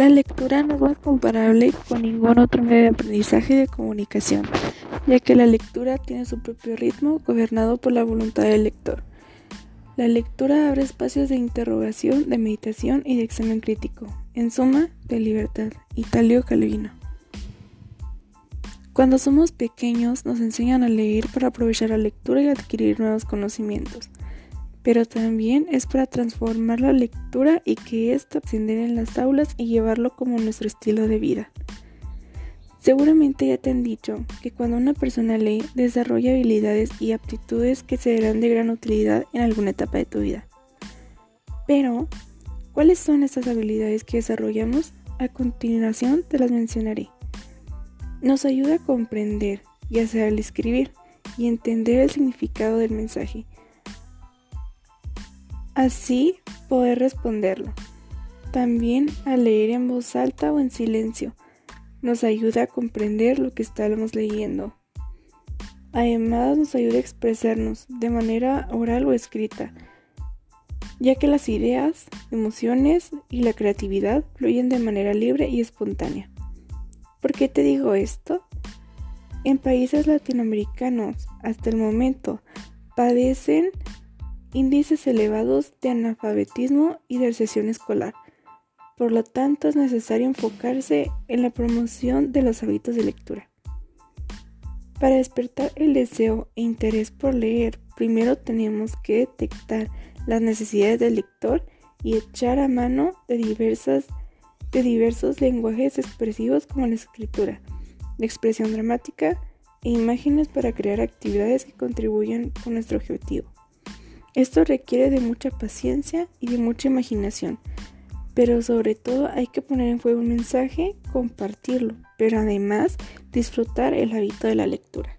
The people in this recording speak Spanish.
La lectura no es comparable con ningún otro medio de aprendizaje y de comunicación, ya que la lectura tiene su propio ritmo gobernado por la voluntad del lector. La lectura abre espacios de interrogación, de meditación y de examen crítico, en suma, de libertad. Italio Calvino. Cuando somos pequeños nos enseñan a leer para aprovechar la lectura y adquirir nuevos conocimientos pero también es para transformar la lectura y que ésta ascender en las aulas y llevarlo como nuestro estilo de vida. Seguramente ya te han dicho que cuando una persona lee desarrolla habilidades y aptitudes que serán de gran utilidad en alguna etapa de tu vida. Pero, ¿cuáles son estas habilidades que desarrollamos? A continuación te las mencionaré. Nos ayuda a comprender y a saber escribir y entender el significado del mensaje así poder responderlo. También a leer en voz alta o en silencio nos ayuda a comprender lo que estamos leyendo. Además nos ayuda a expresarnos de manera oral o escrita, ya que las ideas, emociones y la creatividad fluyen de manera libre y espontánea. ¿Por qué te digo esto? En países latinoamericanos, hasta el momento, padecen índices elevados de analfabetismo y de recesión escolar. Por lo tanto, es necesario enfocarse en la promoción de los hábitos de lectura. Para despertar el deseo e interés por leer, primero tenemos que detectar las necesidades del lector y echar a mano de, diversas, de diversos lenguajes expresivos como la escritura, la expresión dramática e imágenes para crear actividades que contribuyan con nuestro objetivo. Esto requiere de mucha paciencia y de mucha imaginación, pero sobre todo hay que poner en juego un mensaje, compartirlo, pero además disfrutar el hábito de la lectura.